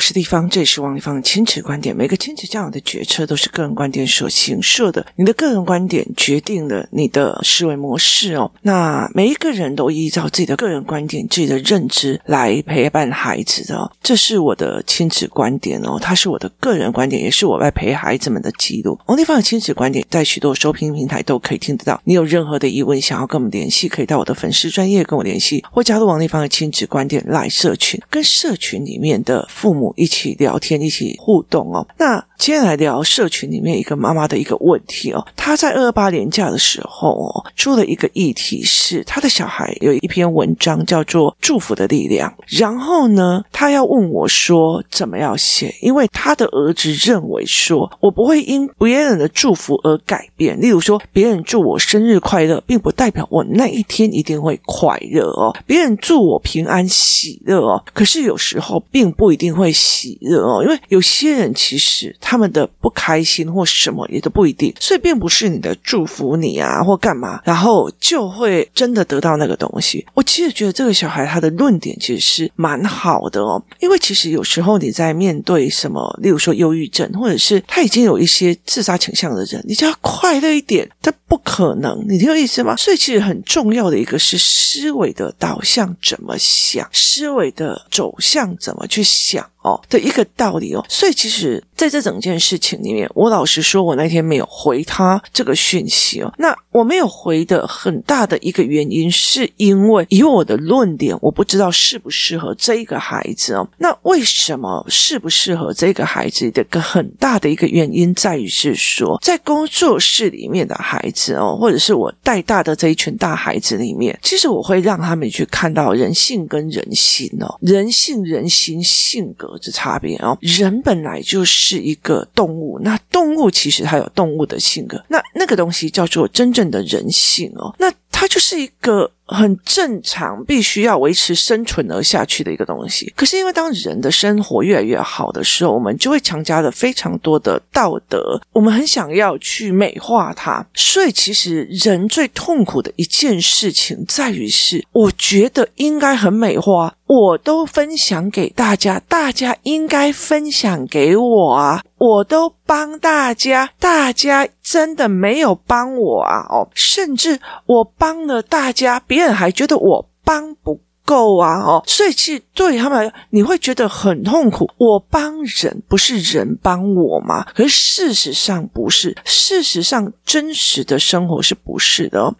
是地方，这也是王丽芳的亲子观点。每个亲子教养的决策都是个人观点所形设的，你的个人观点决定了你的思维模式哦。那每一个人都依照自己的个人观点、自己的认知来陪伴孩子的哦，这是我的亲子观点哦，它是我的个人观点，也是我在陪孩子们的记录。王丽芳的亲子观点在许多收听平台都可以听得到。你有任何的疑问想要跟我们联系，可以到我的粉丝专业跟我联系，或加入王丽芳的亲子观点来社群，跟社群里面的父母一起聊天，一起互动哦。那接下来聊社群里面一个妈妈的一个问题哦。她在二八年假的时候哦，出了一个议题是她的小孩有一篇文章叫做《祝福的力量》，然后呢，她要问我说怎么样写，因为她的儿子认为说我不会因别人的祝福而改变。例如说，别人祝我生日快乐，并不代表我那一天一定会快乐哦。别人祝我平安喜乐哦，可是有时候并不一定会喜乐哦，因为有些人其实他他们的不开心或什么也都不一定，所以并不是你的祝福你啊或干嘛，然后就会真的得到那个东西。我其实觉得这个小孩他的论点其实是蛮好的哦，因为其实有时候你在面对什么，例如说忧郁症，或者是他已经有一些自杀倾向的人，你就要快乐一点，他不可能，你听我意思吗？所以其实很重要的一个是思维的导向怎么想，思维的走向怎么去想。哦的一个道理哦，所以其实在这整件事情里面，我老实说，我那天没有回他这个讯息哦。那我没有回的很大的一个原因，是因为以我的论点，我不知道适不适合这一个孩子哦。那为什么适不适合这个孩子的个很大的一个原因，在于是说，在工作室里面的孩子哦，或者是我带大的这一群大孩子里面，其实我会让他们去看到人性跟人心哦，人性、人心、性格。之差别哦，人本来就是一个动物，那动物其实它有动物的性格，那那个东西叫做真正的人性哦，那它就是一个。很正常，必须要维持生存而下去的一个东西。可是因为当人的生活越来越好的时候，我们就会强加了非常多的道德，我们很想要去美化它。所以其实人最痛苦的一件事情在于是，我觉得应该很美化，我都分享给大家，大家应该分享给我啊。我都帮大家，大家真的没有帮我啊！哦，甚至我帮了大家，别人还觉得我帮不够啊！哦，所以其实对他们来，你会觉得很痛苦。我帮人不是人帮我吗？可是事实上不是，事实上真实的生活是不是的哦？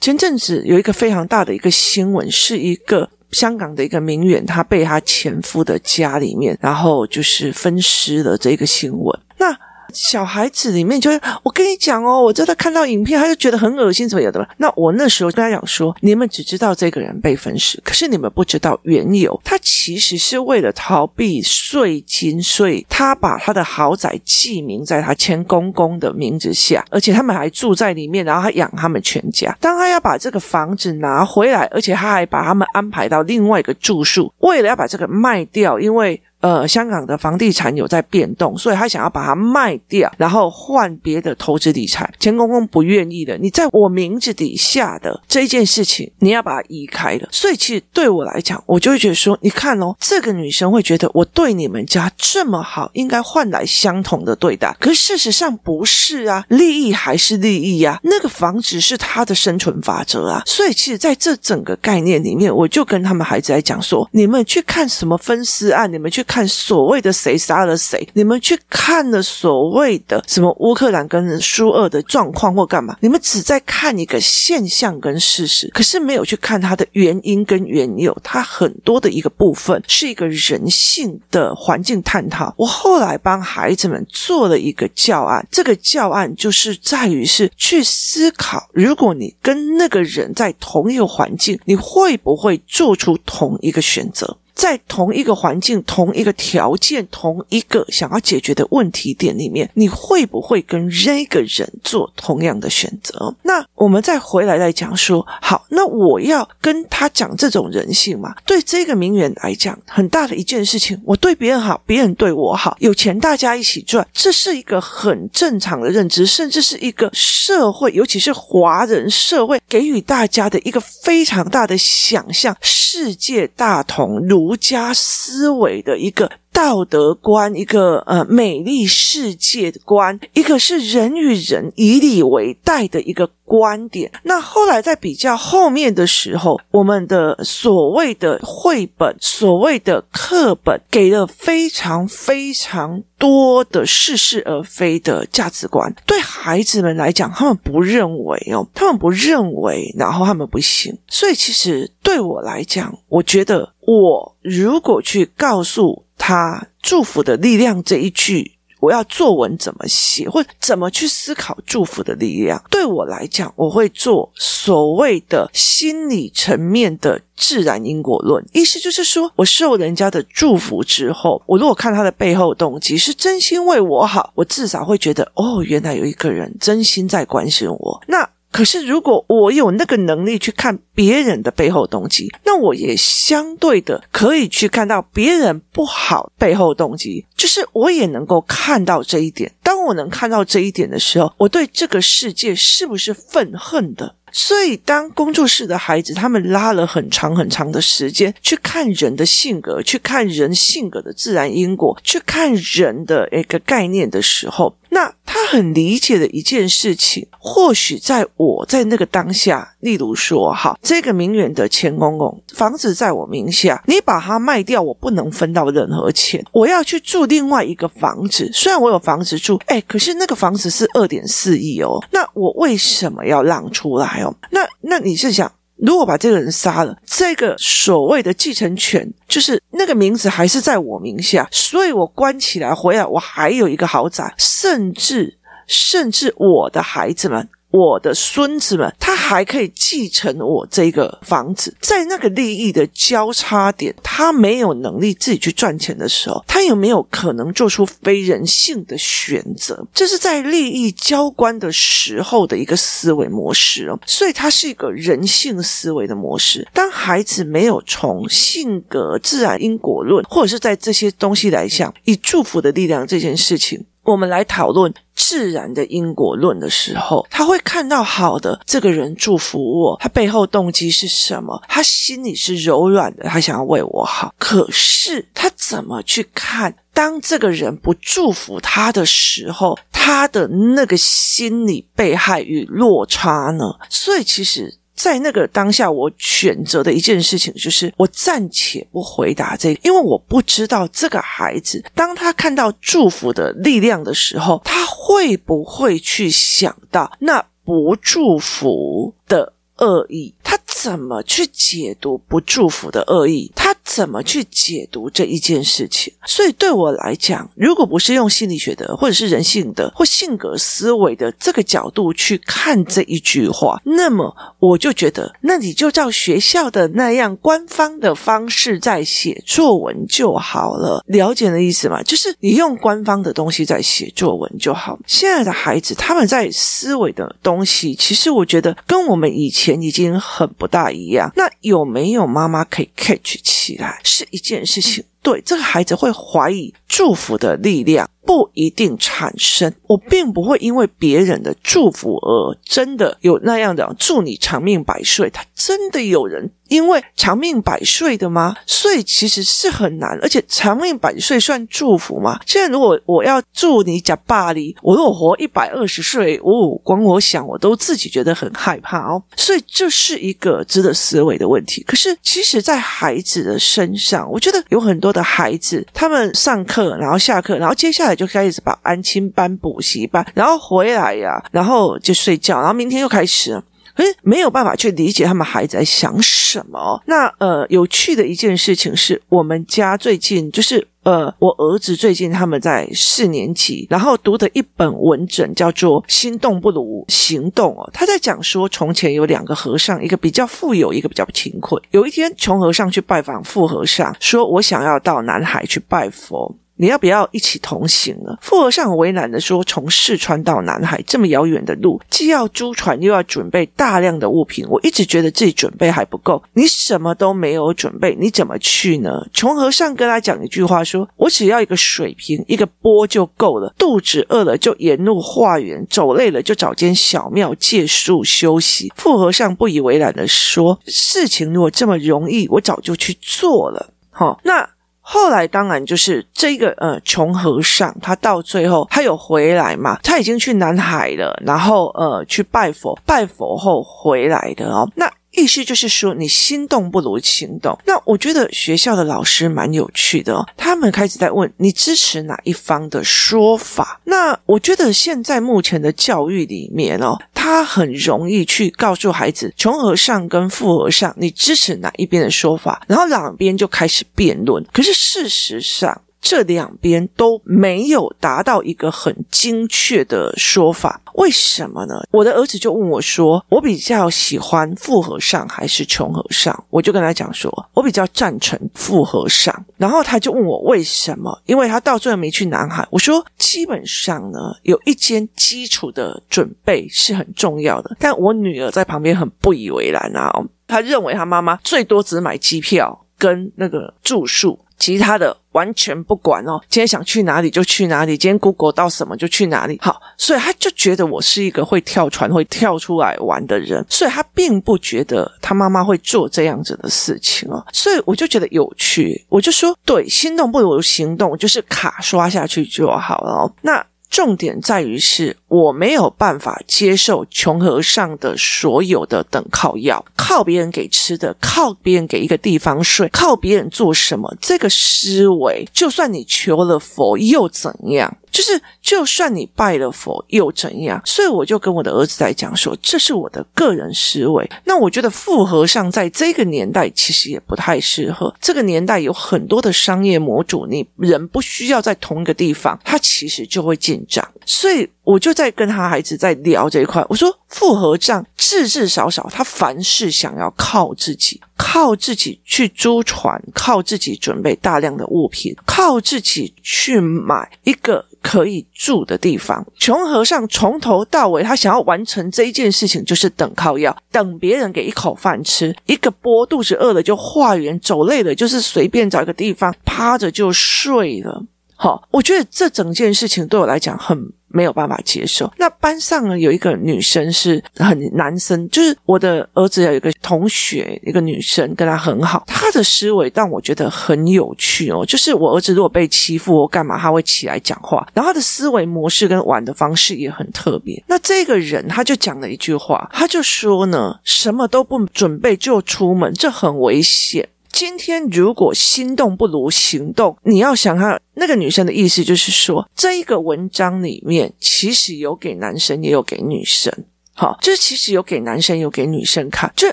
前阵子有一个非常大的一个新闻，是一个。香港的一个名媛，她被她前夫的家里面，然后就是分尸了这个新闻。那小孩子里面就是，我跟你讲哦，我真的看到影片，他就觉得很恶心，怎么有的吧？那我那时候跟他讲说，你们只知道这个人被分尸，可是你们不知道缘由。他其实是为了逃避税金，所以他把他的豪宅记名在他前公公的名字下，而且他们还住在里面，然后他养他们全家。当他要把这个房子拿回来，而且他还把他们安排到另外一个住宿，为了要把这个卖掉，因为。呃，香港的房地产有在变动，所以他想要把它卖掉，然后换别的投资理财。钱公公不愿意的，你在我名字底下的这件事情，你要把它移开了。所以其实对我来讲，我就会觉得说，你看哦，这个女生会觉得我对你们家这么好，应该换来相同的对待。可事实上不是啊，利益还是利益呀、啊。那个房子是他的生存法则啊。所以其实在这整个概念里面，我就跟他们孩子来讲说，你们去看什么分尸案，你们去看。看所谓的谁杀了谁，你们去看了所谓的什么乌克兰跟苏俄的状况或干嘛？你们只在看一个现象跟事实，可是没有去看它的原因跟缘由。它很多的一个部分是一个人性的环境探讨。我后来帮孩子们做了一个教案，这个教案就是在于是去思考，如果你跟那个人在同一个环境，你会不会做出同一个选择？在同一个环境、同一个条件、同一个想要解决的问题点里面，你会不会跟那个人做同样的选择？那我们再回来来讲说，好，那我要跟他讲这种人性嘛？对这个名媛来讲，很大的一件事情，我对别人好，别人对我好，有钱大家一起赚，这是一个很正常的认知，甚至是一个社会，尤其是华人社会给予大家的一个非常大的想象：世界大同，如儒家思维的一个道德观，一个呃美丽世界观，一个是人与人以礼为待的一个观点。那后来在比较后面的时候，我们的所谓的绘本、所谓的课本，给了非常非常多的似是而非的价值观。对孩子们来讲，他们不认为哦，他们不认为，然后他们不信。所以其实对我来讲，我觉得我如果去告诉他祝福的力量这一句。我要作文怎么写，或怎么去思考祝福的力量？对我来讲，我会做所谓的心理层面的自然因果论。意思就是说，我受人家的祝福之后，我如果看他的背后动机是真心为我好，我至少会觉得，哦，原来有一个人真心在关心我。那。可是，如果我有那个能力去看别人的背后动机，那我也相对的可以去看到别人不好背后动机，就是我也能够看到这一点。当我能看到这一点的时候，我对这个世界是不是愤恨的？所以，当工作室的孩子他们拉了很长很长的时间去看人的性格，去看人性格的自然因果，去看人的一个概念的时候，那他很理解的一件事情，或许在我在那个当下，例如说，哈，这个名媛的钱公公房子在我名下，你把它卖掉，我不能分到任何钱，我要去住另外一个房子。虽然我有房子住，哎，可是那个房子是二点四亿哦，那我为什么要让出来？那那你是想，如果把这个人杀了，这个所谓的继承权，就是那个名字还是在我名下，所以我关起来回来，我还有一个豪宅，甚至甚至我的孩子们。我的孙子们，他还可以继承我这个房子，在那个利益的交叉点，他没有能力自己去赚钱的时候，他有没有可能做出非人性的选择？这是在利益交关的时候的一个思维模式哦，所以它是一个人性思维的模式。当孩子没有从性格、自然因果论，或者是在这些东西来想，以祝福的力量这件事情。我们来讨论自然的因果论的时候，他会看到好的这个人祝福我，他背后动机是什么？他心里是柔软的，他想要为我好。可是他怎么去看？当这个人不祝福他的时候，他的那个心理被害与落差呢？所以其实。在那个当下，我选择的一件事情就是，我暂且不回答这个，因为我不知道这个孩子，当他看到祝福的力量的时候，他会不会去想到那不祝福的恶意？他怎么去解读不祝福的恶意？他怎么去解读这一件事情？所以对我来讲，如果不是用心理学的，或者是人性的，或性格思维的这个角度去看这一句话，那么我就觉得，那你就照学校的那样官方的方式在写作文就好了。了解的意思吗？就是你用官方的东西在写作文就好。现在的孩子他们在思维的东西，其实我觉得跟我们以前已经很不大一样，那有没有妈妈可以 catch 起来是一件事情。对，这个孩子会怀疑祝福的力量不一定产生。我并不会因为别人的祝福而真的有那样的祝你长命百岁。他真的有人。因为长命百岁的吗？所以其实是很难，而且长命百岁算祝福吗？现在如果我要祝你假巴黎，我如果活一百二十岁，哦，光我想我都自己觉得很害怕哦。所以这是一个值得思维的问题。可是其实，在孩子的身上，我觉得有很多的孩子，他们上课，然后下课，然后接下来就开始把安亲班、补习班，然后回来呀，然后就睡觉，然后明天又开始了。诶，没有办法去理解他们孩子在想什么。那呃，有趣的一件事情是我们家最近就是呃，我儿子最近他们在四年级，然后读的一本文整叫做《心动不如行动》哦。他在讲说，从前有两个和尚，一个比较富有，一个比较贫困。有一天，穷和尚去拜访富和尚，说：“我想要到南海去拜佛。”你要不要一起同行呢？富和尚为难的说：“从四川到南海这么遥远的路，既要租船，又要准备大量的物品，我一直觉得自己准备还不够。你什么都没有准备，你怎么去呢？”穷和尚跟他讲一句话说：“我只要一个水瓶，一个钵就够了。肚子饿了就沿路化缘，走累了就找间小庙借宿休息。”富和尚不以为然的说：“事情如果这么容易，我早就去做了。”好，那。后来当然就是这个呃穷和尚，他到最后他有回来嘛，他已经去南海了，然后呃去拜佛，拜佛后回来的哦，那。意思就是说，你心动不如行动。那我觉得学校的老师蛮有趣的哦，他们开始在问你支持哪一方的说法。那我觉得现在目前的教育里面哦，他很容易去告诉孩子，穷和尚跟富和尚，你支持哪一边的说法，然后两边就开始辩论。可是事实上，这两边都没有达到一个很精确的说法，为什么呢？我的儿子就问我说：“我比较喜欢富和尚还是穷和尚？”我就跟他讲说：“我比较赞成富和尚。”然后他就问我为什么？因为他到最后没去南海。我说：“基本上呢，有一间基础的准备是很重要的。”但我女儿在旁边很不以为然啊，她认为她妈妈最多只买机票跟那个住宿。其他的完全不管哦，今天想去哪里就去哪里，今天 Google 到什么就去哪里。好，所以他就觉得我是一个会跳船、会跳出来玩的人，所以他并不觉得他妈妈会做这样子的事情哦。所以我就觉得有趣，我就说，对，心动不如行动，就是卡刷下去就好了哦。那。重点在于是我没有办法接受穷和尚的所有的等靠要，靠别人给吃的，靠别人给一个地方睡，靠别人做什么，这个思维，就算你求了佛又怎样？就是，就算你拜了佛又怎样？所以我就跟我的儿子在讲说，这是我的个人思维。那我觉得富和尚在这个年代其实也不太适合。这个年代有很多的商业模组，你人不需要在同一个地方，他其实就会进账。所以我就在跟他孩子在聊这一块。我说，富和尚至至少少，他凡事想要靠自己，靠自己去租船，靠自己准备大量的物品，靠自己去买一个。可以住的地方，穷和尚从头到尾，他想要完成这一件事情，就是等靠要，等别人给一口饭吃，一个钵肚子饿了就化缘，走累了就是随便找一个地方趴着就睡了。好，我觉得这整件事情对我来讲很。没有办法接受。那班上呢，有一个女生是很男生，就是我的儿子有一个同学，一个女生跟他很好，她的思维让我觉得很有趣哦。就是我儿子如果被欺负或干嘛，他会起来讲话，然后他的思维模式跟玩的方式也很特别。那这个人他就讲了一句话，他就说呢，什么都不准备就出门，这很危险。今天如果心动不如行动，你要想看那个女生的意思，就是说这一个文章里面其实有给男生，也有给女生。好，这其实有给男生，有给女生看。就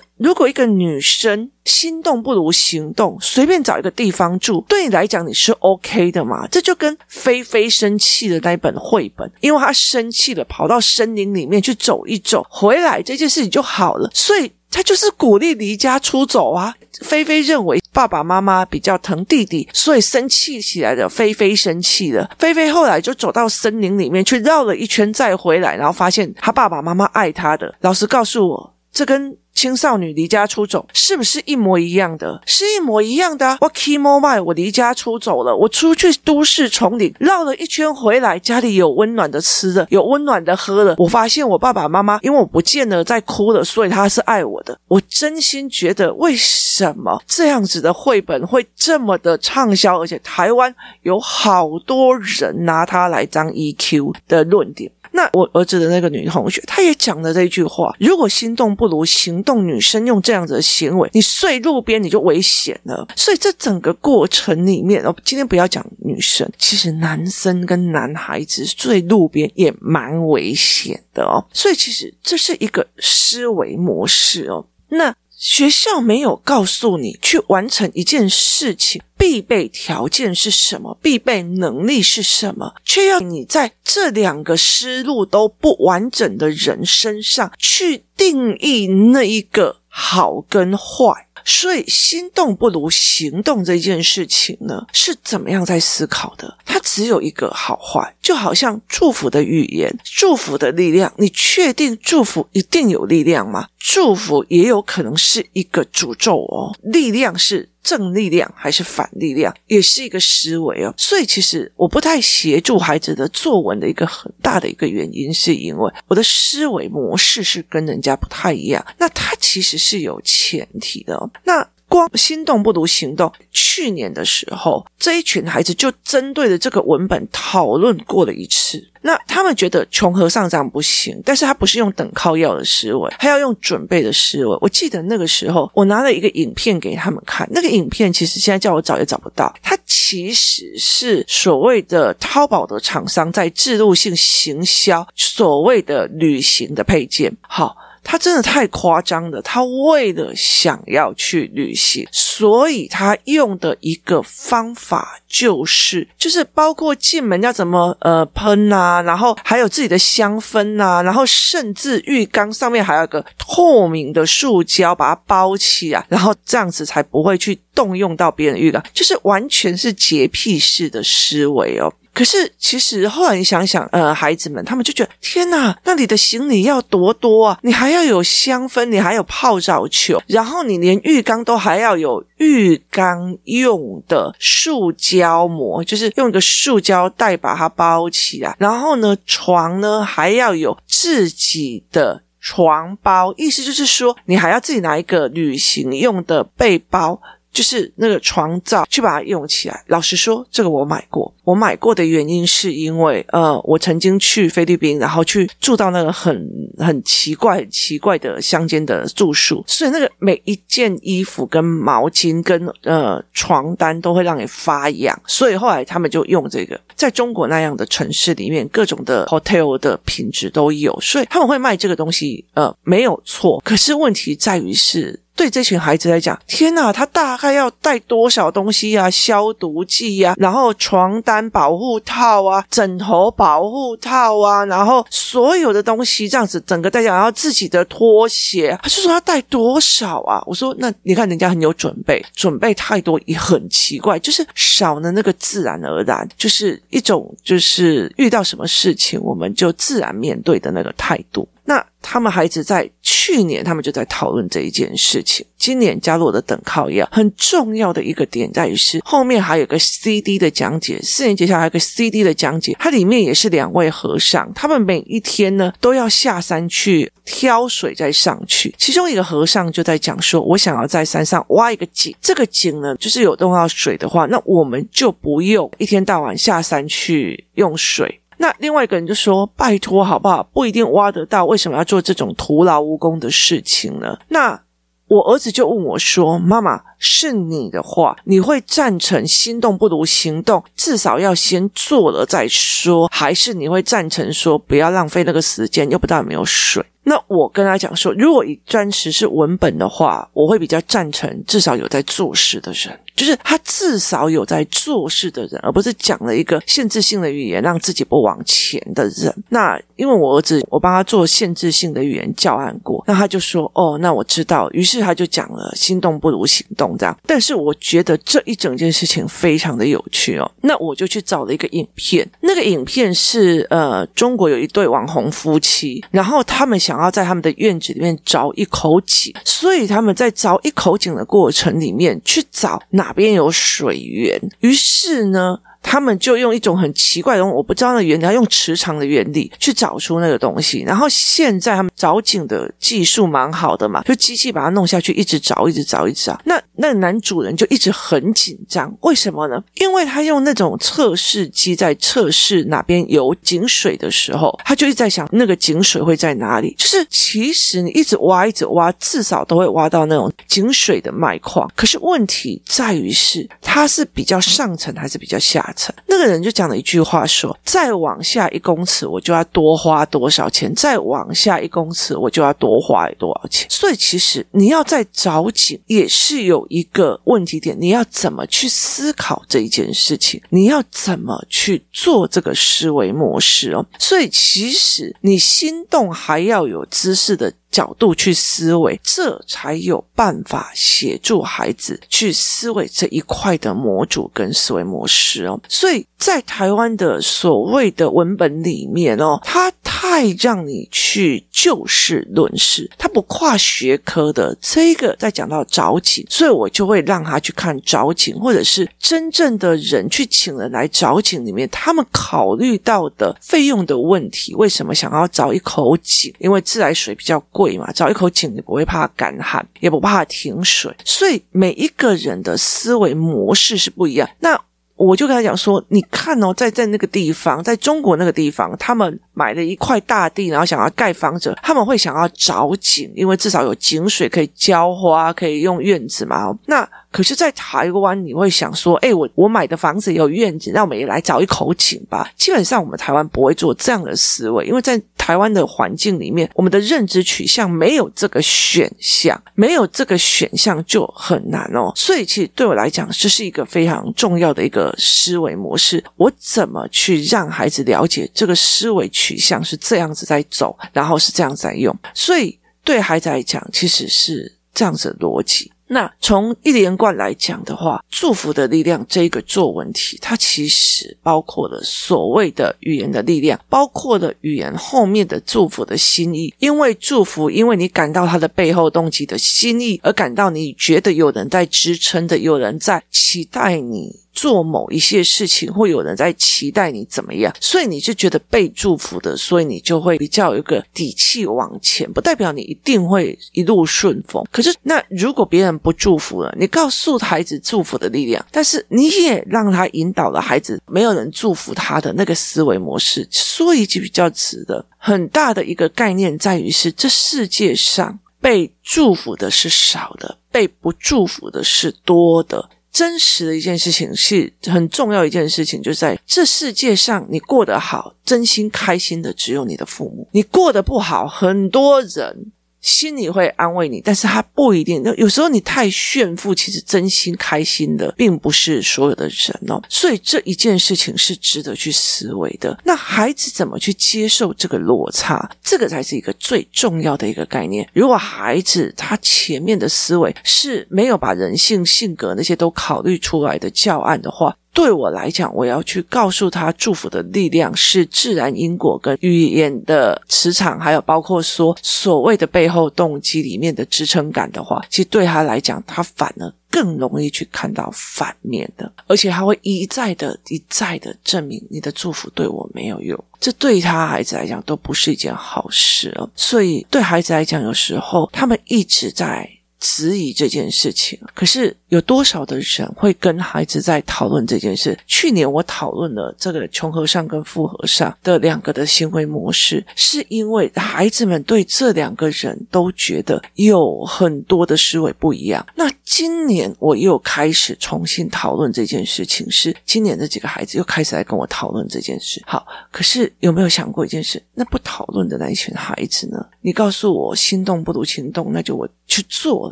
如果一个女生心动不如行动，随便找一个地方住，对你来讲你是 OK 的嘛？这就跟菲菲生气的那一本绘本，因为她生气了，跑到森林里面去走一走，回来这件事情就好了。所以。他就是鼓励离家出走啊！菲菲认为爸爸妈妈比较疼弟弟，所以生气起来的。菲菲生气了，菲菲后来就走到森林里面去绕了一圈再回来，然后发现他爸爸妈妈爱他的。老师告诉我，这跟……青少女离家出走是不是一模一样的？是一模一样的啊。我 Kimo my 我离家出走了，我出去都市丛林绕了一圈回来，家里有温暖的吃的，有温暖的喝的。我发现我爸爸妈妈因为我不见了，在哭了，所以他是爱我的。我真心觉得，为什么这样子的绘本会这么的畅销，而且台湾有好多人拿它来当 EQ 的论点。那我儿子的那个女同学，她也讲了这句话：如果心动不如行动，女生用这样子的行为，你睡路边你就危险了。所以这整个过程里面，哦，今天不要讲女生，其实男生跟男孩子睡路边也蛮危险的哦。所以其实这是一个思维模式哦。那。学校没有告诉你去完成一件事情必备条件是什么，必备能力是什么，却要你在这两个思路都不完整的人身上去定义那一个好跟坏。所以，心动不如行动这件事情呢，是怎么样在思考的？它只有一个好坏，就好像祝福的语言、祝福的力量。你确定祝福一定有力量吗？祝福也有可能是一个诅咒哦。力量是。正力量还是反力量，也是一个思维哦。所以其实我不太协助孩子的作文的一个很大的一个原因，是因为我的思维模式是跟人家不太一样。那它其实是有前提的哦。那光心动不如行动。去年的时候，这一群孩子就针对着这个文本讨论过了一次。那他们觉得穷和尚这样不行，但是他不是用等靠要的思维，他要用准备的思维。我记得那个时候，我拿了一个影片给他们看，那个影片其实现在叫我找也找不到，它其实是所谓的淘宝的厂商在置入性行销所谓的旅行的配件。好。他真的太夸张了，他为了想要去旅行，所以他用的一个方法就是，就是包括进门要怎么呃喷啊，然后还有自己的香氛啊，然后甚至浴缸上面还有个透明的塑胶把它包起来，然后这样子才不会去动用到别人浴缸，就是完全是洁癖式的思维哦。可是，其实后来你想想，呃，孩子们他们就觉得，天哪，那你的行李要多多啊！你还要有香氛，你还有泡澡球，然后你连浴缸都还要有浴缸用的塑胶膜，就是用一个塑胶袋把它包起来。然后呢，床呢还要有自己的床包，意思就是说，你还要自己拿一个旅行用的背包。就是那个床罩，去把它用起来。老实说，这个我买过。我买过的原因是因为，呃，我曾经去菲律宾，然后去住到那个很很奇怪、很奇怪的乡间的住宿，所以那个每一件衣服跟毛巾跟呃床单都会让你发痒。所以后来他们就用这个。在中国那样的城市里面，各种的 hotel 的品质都有，所以他们会卖这个东西，呃，没有错。可是问题在于是。对这群孩子来讲，天哪，他大概要带多少东西啊？消毒剂啊，然后床单保护套啊，枕头保护套啊，然后所有的东西这样子，整个带讲，然后自己的拖鞋，他就说他带多少啊？我说那你看人家很有准备，准备太多也很奇怪，就是少了那个自然而然，就是一种就是遇到什么事情我们就自然面对的那个态度。那他们孩子在去年，他们就在讨论这一件事情。今年加入我的等靠要很重要的一个点在于是后面还有个 CD 的讲解，四年级下还有个 CD 的讲解，它里面也是两位和尚，他们每一天呢都要下山去挑水再上去。其中一个和尚就在讲说：“我想要在山上挖一个井，这个井呢就是有用到水的话，那我们就不用一天到晚下山去用水。”那另外一个人就说：“拜托，好不好？不一定挖得到，为什么要做这种徒劳无功的事情呢？”那我儿子就问我说：“妈妈，是你的话，你会赞成心动不如行动，至少要先做了再说，还是你会赞成说不要浪费那个时间，又不知道有没有水？”那我跟他讲说，如果以专词是文本的话，我会比较赞成至少有在做事的人，就是他至少有在做事的人，而不是讲了一个限制性的语言让自己不往前的人。那因为我儿子，我帮他做限制性的语言教案过，那他就说哦，那我知道。于是他就讲了心动不如行动这样。但是我觉得这一整件事情非常的有趣哦。那我就去找了一个影片，那个影片是呃，中国有一对网红夫妻，然后他们想。要在他们的院子里面凿一口井，所以他们在凿一口井的过程里面去找哪边有水源。于是呢，他们就用一种很奇怪的，我不知道那原理，要用磁场的原理去找出那个东西。然后现在他们凿井的技术蛮好的嘛，就机器把它弄下去，一直凿，一直凿，一直凿。那那男主人就一直很紧张，为什么呢？因为他用那种测试机在测试哪边有井水的时候，他就一直在想那个井水会在哪里。就是其实你一直挖，一直挖，至少都会挖到那种井水的脉矿。可是问题在于是，它是比较上层还是比较下层？那个人就讲了一句话说：“再往下一公尺，我就要多花多少钱；再往下一公尺，我就要多花多少钱。”所以，其实你要在找井也是有一个问题点，你要怎么去思考这一件事情？你要怎么去做这个思维模式哦？所以，其实你心动还要有知识的。角度去思维，这才有办法协助孩子去思维这一块的模组跟思维模式哦。所以在台湾的所谓的文本里面哦，它太让你去就事论事，他不跨学科的。这个在讲到找景，所以我就会让他去看找景，或者是真正的人去请人来找景里面，他们考虑到的费用的问题。为什么想要找一口井？因为自来水比较贵嘛，找一口井你不会怕干旱，也不怕停水。所以每一个人的思维模式是不一样。那我就跟他讲说，你看哦，在在那个地方，在中国那个地方，他们买了一块大地，然后想要盖房子，他们会想要找井，因为至少有井水可以浇花，可以用院子嘛。那可是，在台湾，你会想说，哎，我我买的房子有院子，那我们也来找一口井吧。基本上，我们台湾不会做这样的思维，因为在台湾的环境里面，我们的认知取向没有这个选项，没有这个选项就很难哦。所以，其实对我来讲，这是一个非常重要的一个思维模式。我怎么去让孩子了解这个思维取向是这样子在走，然后是这样在用？所以，对孩子来讲，其实是这样子的逻辑。那从一连贯来讲的话，祝福的力量这个作文题，它其实包括了所谓的语言的力量，包括了语言后面的祝福的心意。因为祝福，因为你感到它的背后动机的心意，而感到你觉得有人在支撑的，有人在期待你。做某一些事情，会有人在期待你怎么样，所以你就觉得被祝福的，所以你就会比较有一个底气往前。不代表你一定会一路顺风。可是，那如果别人不祝福了，你告诉孩子祝福的力量，但是你也让他引导了孩子，没有人祝福他的那个思维模式。说一句比较直的，很大的一个概念在于是，这世界上被祝福的是少的，被不祝福的是多的。真实的一件事情是很重要一件事情，就在这世界上，你过得好，真心开心的只有你的父母；你过得不好，很多人。心里会安慰你，但是他不一定。有时候你太炫富，其实真心开心的并不是所有的人哦。所以这一件事情是值得去思维的。那孩子怎么去接受这个落差？这个才是一个最重要的一个概念。如果孩子他前面的思维是没有把人性、性格那些都考虑出来的教案的话，对我来讲，我要去告诉他，祝福的力量是自然因果跟语言的磁场，还有包括说所谓的背后动机里面的支撑感的话，其实对他来讲，他反而更容易去看到反面的，而且他会一再的、一再的证明你的祝福对我没有用，这对他孩子来讲都不是一件好事哦。所以对孩子来讲，有时候他们一直在。质疑这件事情，可是有多少的人会跟孩子在讨论这件事？去年我讨论了这个穷和尚跟富和尚的两个的行为模式，是因为孩子们对这两个人都觉得有很多的思维不一样。那今年我又开始重新讨论这件事情，是今年的几个孩子又开始来跟我讨论这件事。好，可是有没有想过一件事？那不讨论的那一群孩子呢？你告诉我，心动不如行动，那就我去做。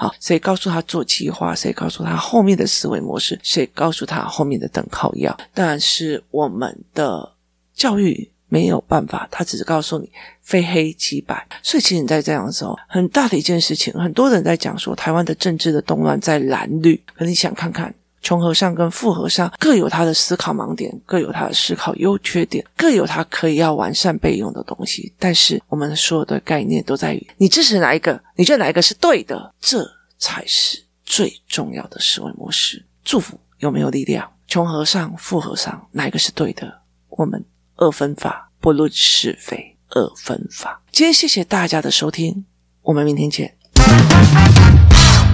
好，谁告诉他做计划？谁告诉他后面的思维模式？谁告诉他后面的等靠要？但是我们的教育没有办法，他只是告诉你非黑即白。所以，其实你在这样的时候，很大的一件事情，很多人在讲说，台湾的政治的动乱在蓝绿。可你想看看，穷和尚跟富和尚各有他的思考盲点，各有他的思考优缺点，各有他可以要完善备用的东西。但是，我们所有的概念都在于你支持哪一个。你觉得哪一个是对的？这才是最重要的思维模式。祝福有没有力量？穷和尚、富和尚，哪一个是对的？我们二分法，不论是非，二分法。今天谢谢大家的收听，我们明天见。